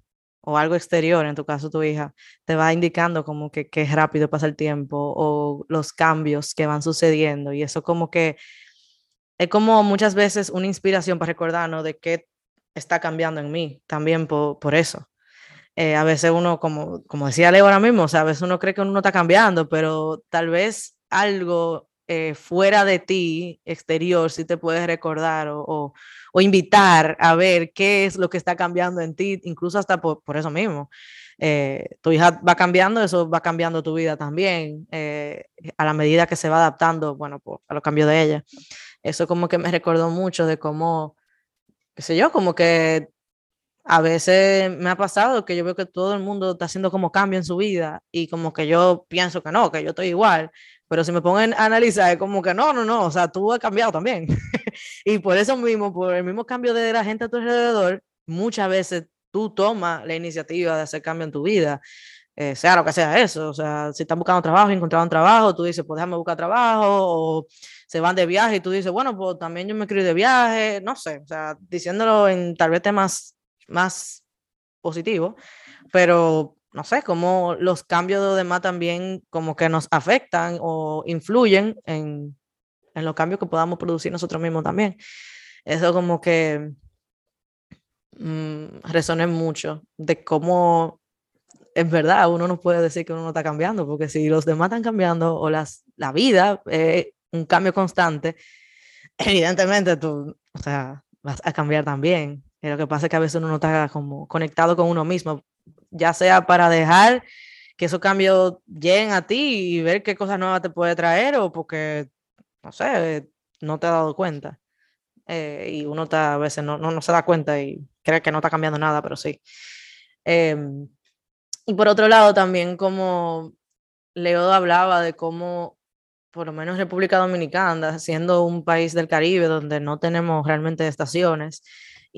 o algo exterior, en tu caso tu hija, te va indicando como que, que rápido pasa el tiempo o los cambios que van sucediendo y eso como que es como muchas veces una inspiración para recordarnos de qué está cambiando en mí, también por, por eso. Eh, a veces uno, como, como decía Leo ahora mismo, o sea, a veces uno cree que uno está cambiando, pero tal vez algo eh, fuera de ti, exterior, sí te puedes recordar o, o, invitar a ver qué es lo que está cambiando en ti, incluso hasta por, por eso mismo. Eh, tu hija va cambiando, eso va cambiando tu vida también, a la medida que se va adaptando, bueno, pues, a los cambios de ella eso como que me recordó mucho de cómo, qué sé yo, como que a veces me ha pasado que yo veo que todo el mundo está haciendo como cambio en su vida y como que yo pienso que no, que yo estoy igual, pero si me ponen a analizar es como que no, no, no, o sea, tú has cambiado también. y por eso mismo, por el mismo cambio de la gente a tu alrededor, muchas veces tú tomas la iniciativa de hacer cambio en tu vida. Eh, sea lo que sea eso, o sea, si están buscando trabajo y encontraron trabajo, tú dices, pues déjame buscar trabajo, o se van de viaje y tú dices, bueno, pues también yo me quiero de viaje, no sé, o sea, diciéndolo en tal vez temas más positivos, pero no sé, cómo los cambios de demás también como que nos afectan o influyen en, en los cambios que podamos producir nosotros mismos también. Eso como que mm, resoné mucho de cómo es verdad, uno no puede decir que uno no está cambiando, porque si los demás están cambiando o las, la vida es un cambio constante, evidentemente tú, o sea, vas a cambiar también. Y lo que pasa es que a veces uno no está como conectado con uno mismo, ya sea para dejar que esos cambios lleguen a ti y ver qué cosas nuevas te puede traer o porque, no sé, no te has dado cuenta. Eh, y uno está, a veces no, no, se da cuenta y cree que no está cambiando nada, pero sí. Em, y por otro lado, también como Leo hablaba de cómo, por lo menos República Dominicana, siendo un país del Caribe donde no tenemos realmente estaciones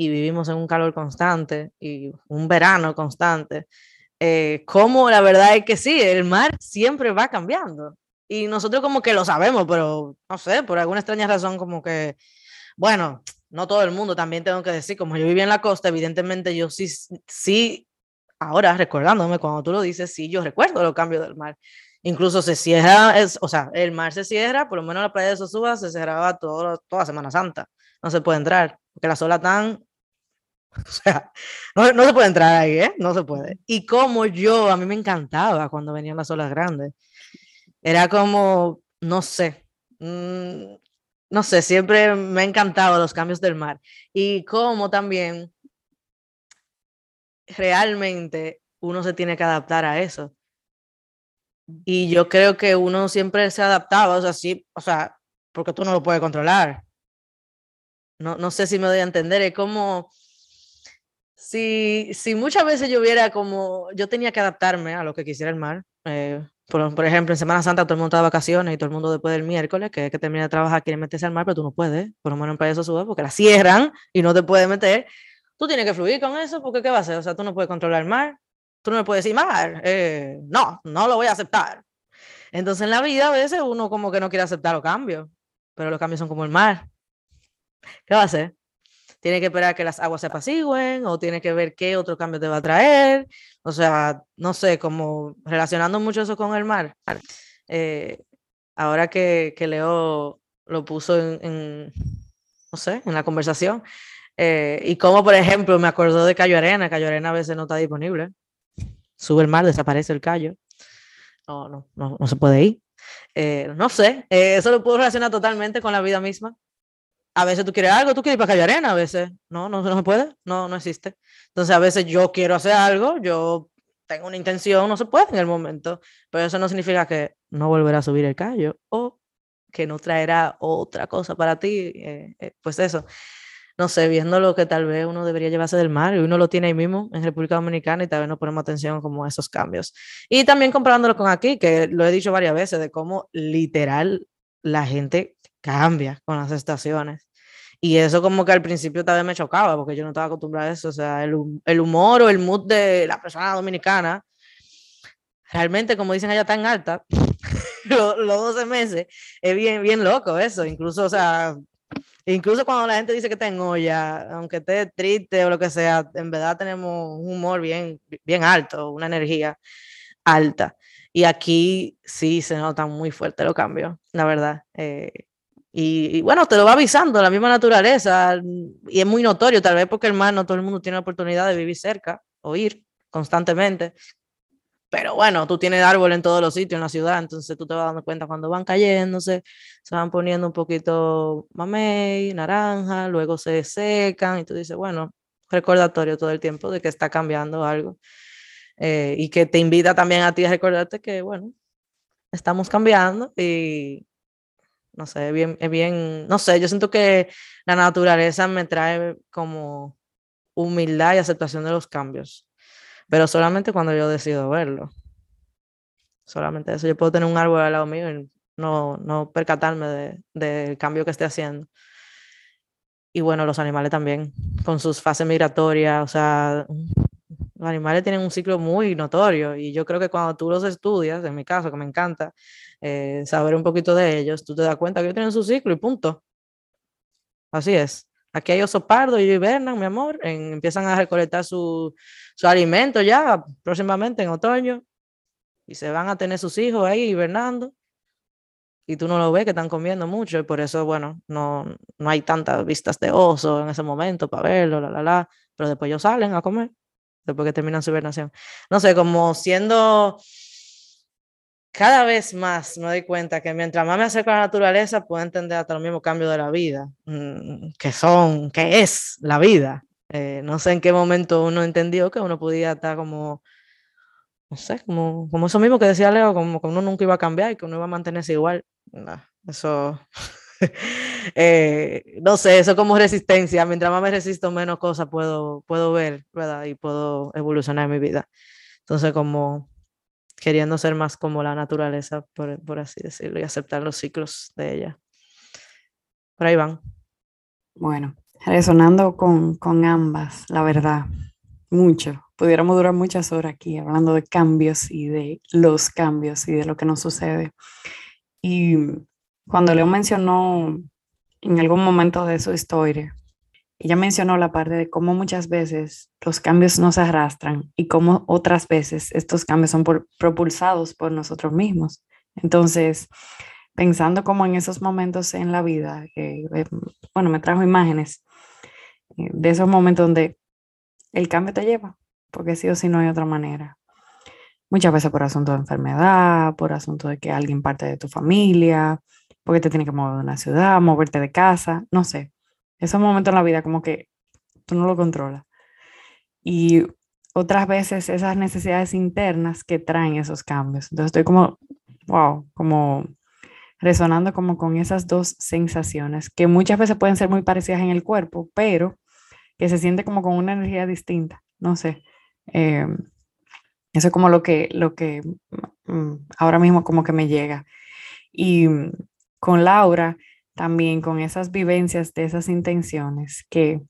y vivimos en un calor constante y un verano constante, eh, como la verdad es que sí, el mar siempre va cambiando. Y nosotros como que lo sabemos, pero no sé, por alguna extraña razón como que, bueno, no todo el mundo, también tengo que decir, como yo vivía en la costa, evidentemente yo sí, sí, ahora recordándome cuando tú lo dices, sí, yo recuerdo los cambios del mar. Incluso se cierra, es, o sea, el mar se cierra, por lo menos la playa de Sosúa se cerraba todo, toda Semana Santa. No se puede entrar, porque las olas están O sea, no, no, se puede entrar ahí, ¿eh? No se puede. Y como yo, a mí me encantaba cuando venían las olas grandes. Era como, no sé, mmm, no sé, siempre me ha encantado los cambios del mar. Y como también realmente uno se tiene que adaptar a eso. Y yo creo que uno siempre se adaptaba, o sea, sí, o sea, porque tú no lo puedes controlar. No, no sé si me doy a entender, es como si, si muchas veces yo hubiera como, yo tenía que adaptarme a lo que quisiera el mar. Eh, por, por, ejemplo, en Semana Santa todo el mundo está de vacaciones y todo el mundo después del miércoles, que es que termina de trabajar, quiere meterse al mar, pero tú no puedes, por lo menos en Playa Sube, porque la cierran y no te puedes meter. Tú tienes que fluir con eso, porque ¿qué va a hacer? O sea, tú no puedes controlar el mar, tú no me puedes decir, mar, eh, no, no lo voy a aceptar. Entonces en la vida a veces uno como que no quiere aceptar los cambios, pero los cambios son como el mar. ¿Qué va a hacer? Tiene que esperar que las aguas se apacigüen o tiene que ver qué otro cambio te va a traer. O sea, no sé, como relacionando mucho eso con el mar. Eh, ahora que, que, Leo lo puso en, no sé, en la conversación. Eh, y como, por ejemplo, me acordó de Cayo Arena. Cayo Arena a veces no está disponible. Sube el mar, desaparece el callo. No, no, no, no se puede ir. Eh, no sé, eso lo puedo relacionar totalmente con la vida misma a veces tú quieres algo, tú quieres ir para Calle Arena, a veces no, no, no se puede, no, no existe. Entonces a veces yo quiero hacer algo, yo tengo una intención, no se puede en el momento, pero eso no significa que no volverá a subir el callo o que no traerá otra cosa para ti, eh, eh, pues eso. No sé, viendo lo que tal vez uno debería llevarse del mar y uno lo tiene ahí mismo en República Dominicana y tal vez no ponemos atención como a esos cambios. Y también comparándolo con aquí, que lo he dicho varias veces, de cómo literal la gente cambia con las estaciones. Y eso como que al principio también me chocaba, porque yo no estaba acostumbrada a eso. O sea, el, el humor o el mood de la persona dominicana, realmente, como dicen allá, tan alta, los, 12 meses, es bien, bien loco eso. Incluso, o sea, incluso cuando la gente dice que tengo ya, aunque esté triste o lo que sea, en verdad tenemos un humor bien, bien alto, una energía alta. Y aquí sí se notan muy fuerte los cambios, la verdad. Eh, y, bueno, te lo va avisando la misma naturaleza y es muy notorio, tal vez porque el mar no todo el mundo tiene la oportunidad de vivir cerca o ir constantemente. Pero bueno, tú tienes árbol en todos los sitios en la ciudad, entonces tú te vas dando cuenta cuando van cayéndose, se van poniendo un poquito mamey, naranja, luego se secan y tú dices, bueno, recordatorio todo el tiempo de que está cambiando algo. Eh, y que te invita también a ti a recordarte que, bueno, estamos cambiando y no sé, es bien, es bien, no sé, yo siento que la naturaleza me trae como humildad y aceptación de los cambios, pero solamente cuando yo decido verlo. Solamente eso, yo puedo tener un árbol al lado mío y no, no percatarme del de, cambio que esté haciendo. Y bueno, los animales también, con sus fases migratorias, o sea, los animales tienen un ciclo muy notorio y yo creo que cuando tú los estudias, en mi caso, que me encanta, eh, saber un poquito de ellos, tú te das cuenta que ellos tienen su ciclo y punto. Así es. Aquí hay oso pardo y hibernan, mi amor, empiezan a recolectar su, su alimento ya próximamente en otoño y se van a tener sus hijos ahí hibernando. y tú no lo ves que están comiendo mucho y por eso, bueno, no, no hay tantas vistas de oso en ese momento para verlo, la, la, la, pero después ellos salen a comer, después que terminan su hibernación. No sé, como siendo cada vez más me doy cuenta que mientras más me acerco a la naturaleza, puedo entender hasta los mismos cambios de la vida, mm, que son, que es la vida. Eh, no sé en qué momento uno entendió que uno podía estar como no sé, como, como eso mismo que decía Leo, como que uno nunca iba a cambiar y que uno iba a mantenerse igual. eso, eh, no sé, eso como resistencia. Mientras más me resisto, menos cosas puedo, puedo ver, ¿verdad? Y puedo evolucionar en mi vida. Entonces, como queriendo ser más como la naturaleza, por, por así decirlo, y aceptar los ciclos de ella. Por ahí van. Bueno, resonando con, con ambas, la verdad, mucho pudiéramos durar muchas horas aquí hablando de cambios y de los cambios y de lo que nos sucede. Y cuando Leo mencionó en algún momento de su historia, ella mencionó la parte de cómo muchas veces los cambios nos arrastran y cómo otras veces estos cambios son propulsados por nosotros mismos. Entonces, pensando como en esos momentos en la vida, eh, bueno, me trajo imágenes eh, de esos momentos donde el cambio te lleva, porque sí o sí no hay otra manera. Muchas veces por asunto de enfermedad, por asunto de que alguien parte de tu familia, porque te tiene que mover de una ciudad, moverte de casa, no sé. Esos momentos en la vida como que tú no lo controlas. Y otras veces esas necesidades internas que traen esos cambios. Entonces estoy como, wow, como resonando como con esas dos sensaciones que muchas veces pueden ser muy parecidas en el cuerpo, pero que se siente como con una energía distinta. No sé. Eh, eso es como lo que, lo que mm, ahora mismo como que me llega. Y con Laura, también con esas vivencias de esas intenciones, que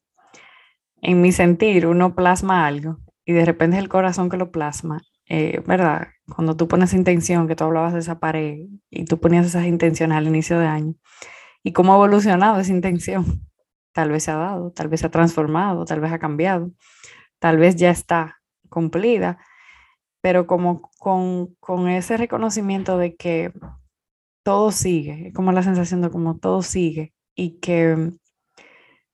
en mi sentir uno plasma algo y de repente es el corazón que lo plasma, eh, ¿verdad? Cuando tú pones intención, que tú hablabas de esa pared y tú ponías esas intenciones al inicio de año, y cómo ha evolucionado esa intención. Tal vez se ha dado, tal vez se ha transformado, tal vez ha cambiado, tal vez ya está cumplida, pero como con, con ese reconocimiento de que todo sigue, como la sensación de como todo sigue y que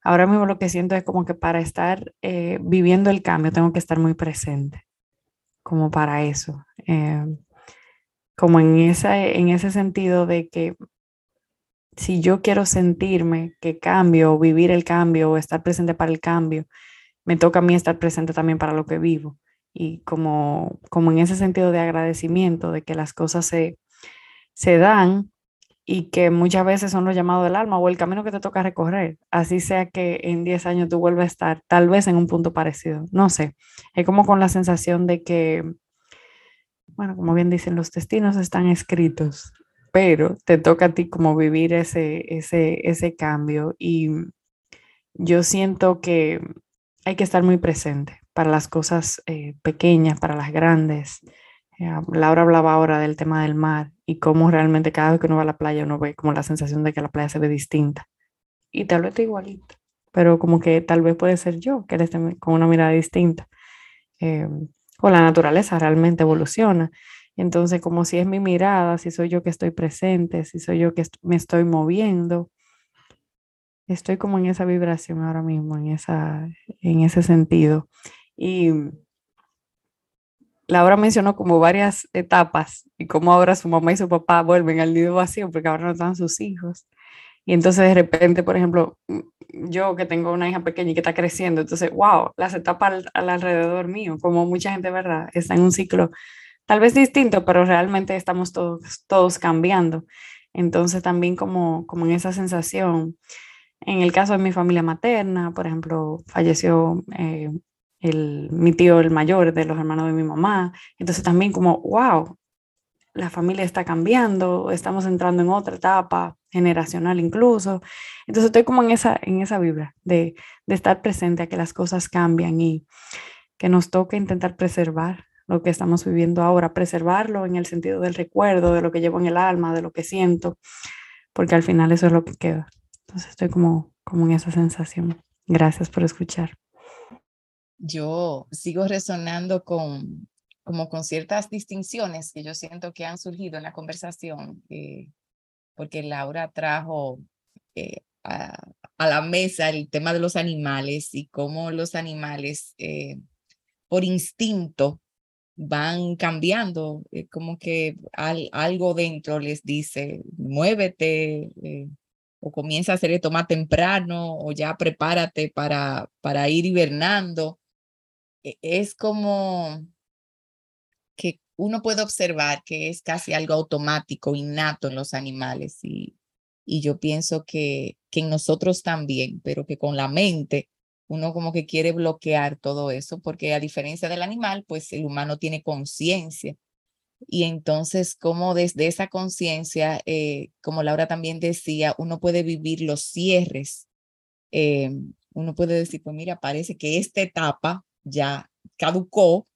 ahora mismo lo que siento es como que para estar eh, viviendo el cambio tengo que estar muy presente, como para eso, eh, como en, esa, en ese sentido de que si yo quiero sentirme que cambio, vivir el cambio o estar presente para el cambio, me toca a mí estar presente también para lo que vivo. Y como, como en ese sentido de agradecimiento, de que las cosas se, se dan y que muchas veces son los llamados del alma o el camino que te toca recorrer, así sea que en 10 años tú vuelvas a estar tal vez en un punto parecido, no sé, es como con la sensación de que, bueno, como bien dicen, los destinos están escritos, pero te toca a ti como vivir ese, ese, ese cambio y yo siento que hay que estar muy presente para las cosas eh, pequeñas, para las grandes. Eh, Laura hablaba ahora del tema del mar y cómo realmente cada vez que uno va a la playa uno ve como la sensación de que la playa se ve distinta. Y tal vez está igualita, pero como que tal vez puede ser yo que esté con una mirada distinta. Eh, o la naturaleza realmente evoluciona. Entonces, como si es mi mirada, si soy yo que estoy presente, si soy yo que me estoy moviendo, estoy como en esa vibración ahora mismo, en, esa, en ese sentido. Y Laura mencionó como varias etapas y cómo ahora su mamá y su papá vuelven al nido vacío porque ahora no están sus hijos. Y entonces de repente, por ejemplo, mm, yo que tengo una hija pequeña y que está creciendo, entonces, wow, las etapas al, alrededor mío, como mucha gente, ¿verdad? Está en un ciclo tal vez distinto, pero realmente estamos todos, todos cambiando. Entonces también como, como en esa sensación en el caso de mi familia materna, por ejemplo, falleció eh, el, mi tío el mayor de los hermanos de mi mamá. Entonces también como, wow, la familia está cambiando, estamos entrando en otra etapa generacional incluso. Entonces estoy como en esa, en esa vibra de, de estar presente a que las cosas cambian y que nos toca intentar preservar lo que estamos viviendo ahora, preservarlo en el sentido del recuerdo, de lo que llevo en el alma, de lo que siento, porque al final eso es lo que queda. Entonces estoy como, como en esa sensación. Gracias por escuchar. Yo sigo resonando con, como con ciertas distinciones que yo siento que han surgido en la conversación. Eh, porque Laura trajo eh, a, la mesa el tema de los animales y cómo los animales eh, por instinto van cambiando, eh, como que algo dentro les dice, muévete, o comienza a hacer esto más temprano, o ya prepárate para, para ir hibernando. E, es como que uno puede observar que es casi algo automático, innato en los animales y, y yo pienso que, que en nosotros también, pero que con la mente uno como que quiere bloquear todo eso, porque a diferencia del animal, pues el humano tiene conciencia. Y entonces, como desde esa conciencia, eh, como Laura también decía, uno puede vivir los cierres. Eh, uno puede decir, pues mira, parece que esta etapa ya caducó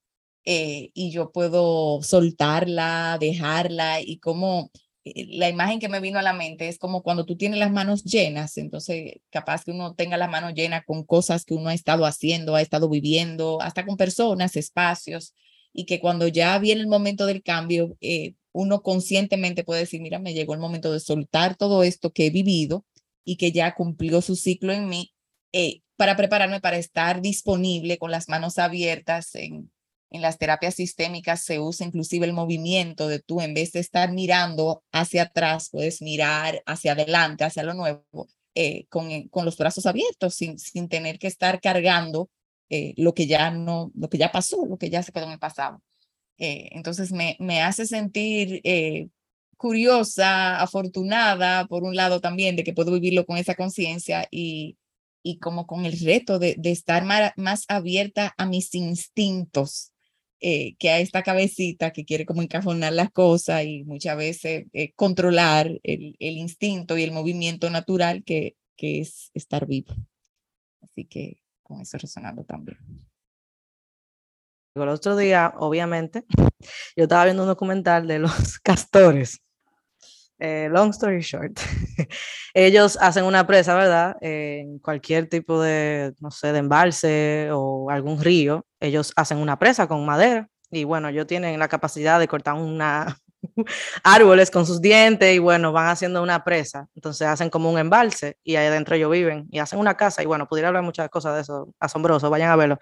eh, y yo puedo soltarla, dejarla y como eh, la imagen que me vino a la mente es como cuando tú tienes las manos llenas, entonces capaz que uno tenga la mano llena con cosas que uno ha estado haciendo, ha estado viviendo, hasta con personas, espacios, y que cuando ya viene el momento del cambio, eh, uno conscientemente puede decir, mira, me llegó el momento de soltar todo esto que he vivido y que ya cumplió su ciclo en mí, para prepararme para estar disponible con las manos abiertas en, en las terapias sistémicas se usa inclusive el movimiento de tú, en vez de estar mirando hacia atrás, puedes mirar hacia adelante, hacia lo nuevo, eh, con, eh, con, los brazos abiertos, sin, sin tener que estar cargando eh, lo que ya no, lo que ya pasó, lo que ya se quedó en el pasado. entonces me, me hace sentir curiosa, afortunada, por un lado también, de que puedo vivirlo con esa conciencia y, y como con el reto de, de estar más, más abierta a mis instintos eh, que a esta cabecita que quiere como encajonar las cosas y muchas veces eh, controlar el, el, instinto y el movimiento natural que, que es estar vivo. Así que con eso resonando también. El otro día, obviamente, yo estaba viendo un documental de los castores eh, long story short, ellos hacen una presa, ¿verdad? en cualquier tipo de, no sé, de embalse o algún río, ellos hacen una presa con madera y bueno, ellos tienen la capacidad de cortar una árboles con sus dientes y bueno, van haciendo una presa, entonces hacen como un embalse y ahí adentro ellos viven y hacen una casa y bueno, pudiera hablar muchas cosas de eso, asombroso, vayan a verlo.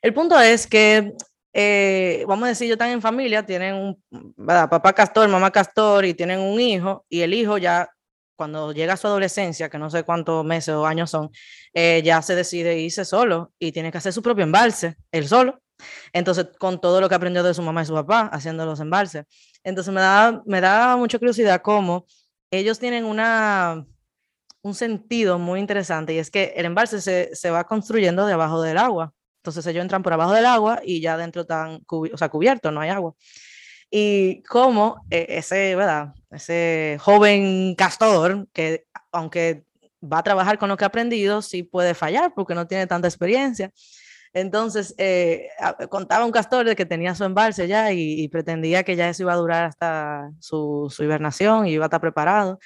El punto es que eh, vamos a decir, yo están en familia, tienen un papá castor, mamá castor y tienen un hijo y el hijo ya cuando llega a su adolescencia, que no sé cuántos meses o años son, eh, ya se decide irse solo y tiene que hacer su propio embalse, él solo. Entonces, con todo lo que aprendió de su mamá y su papá haciendo los embalses. Entonces, me da, me da mucha curiosidad cómo ellos tienen una, un sentido muy interesante y es que el embalse se, se va construyendo debajo del agua. Entonces ellos entran por abajo del agua y ya dentro están o sea, cubiertos, no hay agua. Y como eh, ese, ¿verdad? Ese joven castor que aunque va a trabajar con lo que ha aprendido, sí puede fallar porque no tiene tanta experiencia. Entonces, eh, contaba un castor de que tenía su embalse ya y, pretendía que ya eso iba a durar hasta su, su hibernación y iba a estar preparado,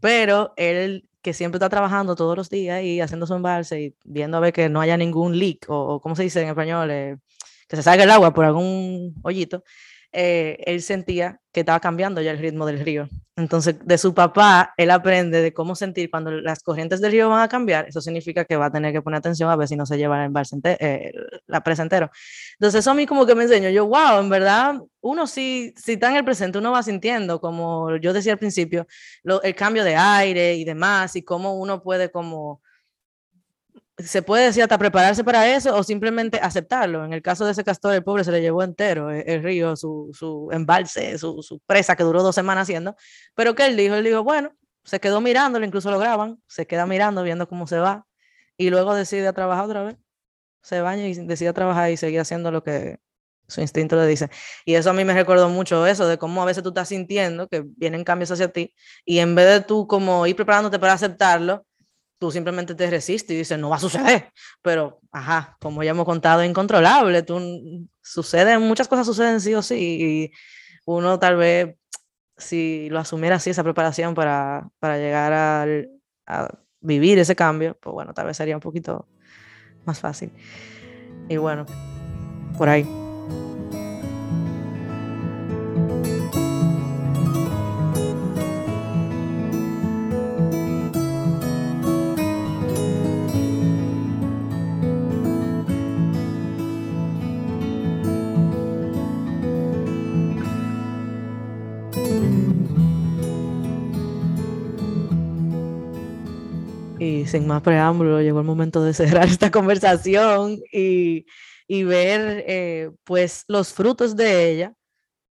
pero él que siempre está trabajando todos los días y haciendo su embalse y viendo a ver que no haya ningún leak o, o ¿cómo se dice en español? Eh, que se salga el agua por algún hoyito, eh, él sentía que estaba cambiando ya el ritmo del río. Entonces, de su papá, él aprende de cómo sentir cuando las corrientes del río van a cambiar. Eso significa que va a tener que poner atención a ver si no se lleva el embalse eh, la presa entero. Entonces, eso a mí como que me enseñó. Yo, wow, en verdad, uno sí, si está en el presente, uno va sintiendo, como yo decía al principio, el cambio de aire y demás, y cómo uno puede como se puede decir hasta prepararse para eso o simplemente aceptarlo. En el caso de ese castor, el pobre se le llevó entero el, río, su, su embalse, su, su, presa que duró dos semanas haciendo. Pero ¿qué él dijo? Él dijo, bueno, se quedó mirándolo, incluso lo graban, se queda mirando, viendo cómo se va y luego decide a trabajar otra vez. Se baña y decide a trabajar y seguir haciendo lo que su instinto le dice. Y eso a mí me recordó mucho eso, de cómo a veces tú estás sintiendo que vienen cambios hacia ti y en vez de tú como ir preparándote para aceptarlo, tú simplemente te resistes y dices, no va a suceder. Pero, ajá, como ya hemos contado, incontrolable. Tú, sucede, muchas cosas suceden sí o sí. Y uno tal vez, si lo asumiera así, esa preparación para, para llegar a, a vivir ese cambio, pues bueno, tal vez sería un poquito más fácil. Y bueno, por ahí. Sin más preámbulo, llegó el momento de cerrar esta conversación y, y ver eh, pues los frutos de ella.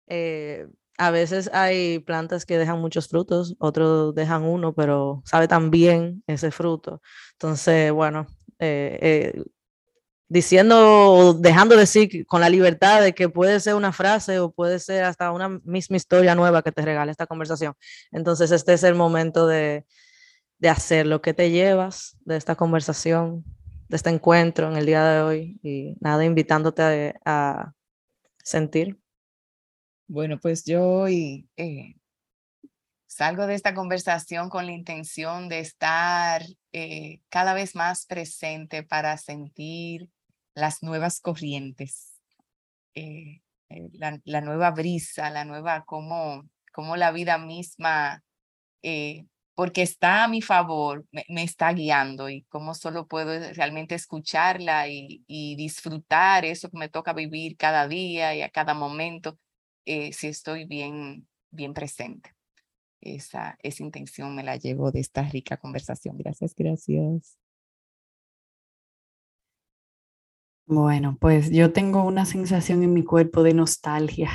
Eh, a veces hay plantas que dejan muchos frutos, otros dejan uno, pero sabe tan bien ese fruto. Entonces, bueno, eh, diciendo, dejando decir con la libertad de que puede ser una frase o puede ser hasta una misma historia nueva que te regale esta conversación. Entonces, este es el momento de, de hacer lo que te llevas de esta conversación, de este encuentro en el día de hoy y nada, invitándote a, sentir. Bueno, pues yo hoy eh, salgo de esta conversación con la intención de estar eh, cada vez más presente para sentir las nuevas corrientes, eh, eh, la, nueva brisa, la nueva, como, como la vida misma, porque está a mi favor, me, está guiando y cómo solo puedo realmente escucharla y, disfrutar eso que me toca vivir cada día y a cada momento, si estoy bien, bien presente. Esa, esa intención me la llevo de esta rica conversación. Gracias, gracias. Bueno, pues yo tengo una sensación en mi cuerpo de nostalgia.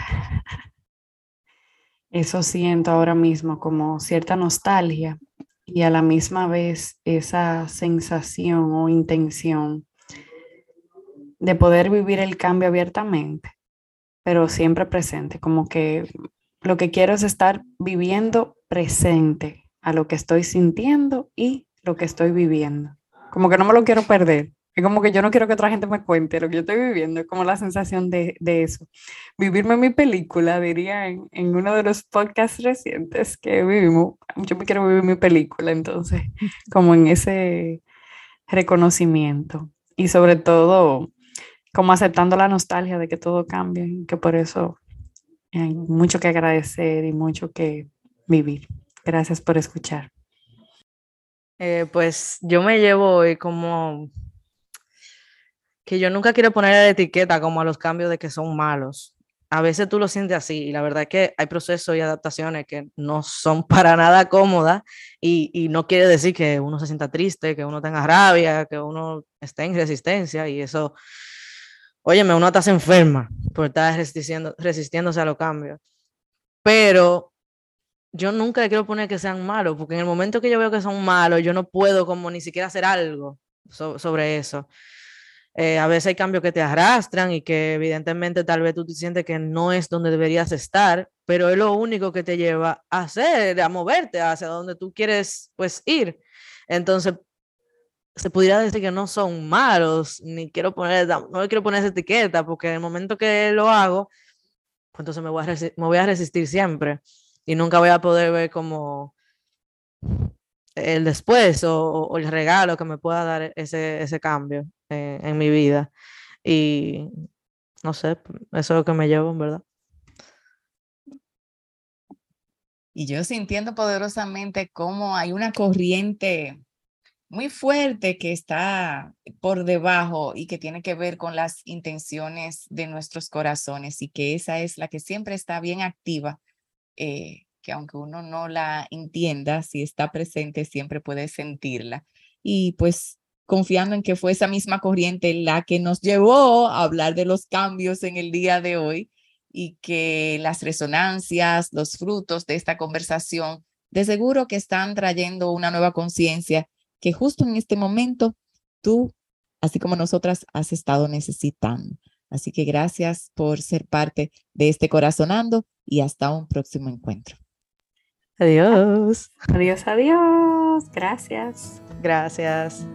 Eso siento ahora mismo como cierta nostalgia y a la misma vez esa sensación o intención de poder vivir el cambio abiertamente, pero siempre presente, como que lo que quiero es estar viviendo presente a lo que estoy sintiendo y lo que estoy viviendo. Como que no me lo quiero perder. Es como que yo no quiero que otra gente me cuente lo que yo estoy viviendo, es como la sensación de, de eso. Vivirme mi película, diría en, en, uno de los podcasts recientes que vivimos, yo me quiero vivir mi película, entonces, como en ese reconocimiento y sobre todo como aceptando la nostalgia de que todo cambie, que por eso hay mucho que agradecer y mucho que vivir. Gracias por escuchar. Eh, pues yo me llevo hoy como que yo nunca quiero poner la etiqueta como a los cambios de que son malos. A veces tú lo sientes así y la verdad es que hay procesos y adaptaciones que no son para nada cómodas y, y no quiere decir que uno se sienta triste, que uno tenga rabia, que uno esté en resistencia y eso, óyeme, uno hasta se enferma por estar resistiendo, resistiéndose a los cambios. Pero yo nunca le quiero poner que sean malos, porque en el momento que yo veo que son malos, yo no puedo como ni siquiera hacer algo sobre eso. Eh, a veces hay cambios que te arrastran y que evidentemente tal vez tú te sientes que no es donde deberías estar, pero es lo único que te lleva a hacer, a moverte hacia donde tú quieres pues ir. Entonces, se pudiera decir que no son malos, ni quiero poner, no quiero poner esa etiqueta, porque en el momento que lo hago, pues entonces me voy a, me voy a resistir siempre y nunca voy a poder ver como el después o, el regalo que me pueda dar ese, ese cambio eh, en mi vida. Y no sé, eso es lo que me llevo, en verdad. Y yo sintiendo poderosamente cómo hay una corriente muy fuerte que está por debajo y que tiene que ver con las intenciones de nuestros corazones y que esa es la que siempre está bien activa eh, que aunque uno no la entienda, si está presente, siempre puede sentirla. Y pues confiando en que fue esa misma corriente la que nos llevó a hablar de los cambios en el día de hoy y que las resonancias, los frutos de esta conversación, de seguro que están trayendo una nueva conciencia que justo en este momento tú, así como nosotras, has estado necesitando. Así que gracias por ser parte de este corazonando y hasta un próximo encuentro. Adiós. Adiós, adiós. Gracias. Gracias.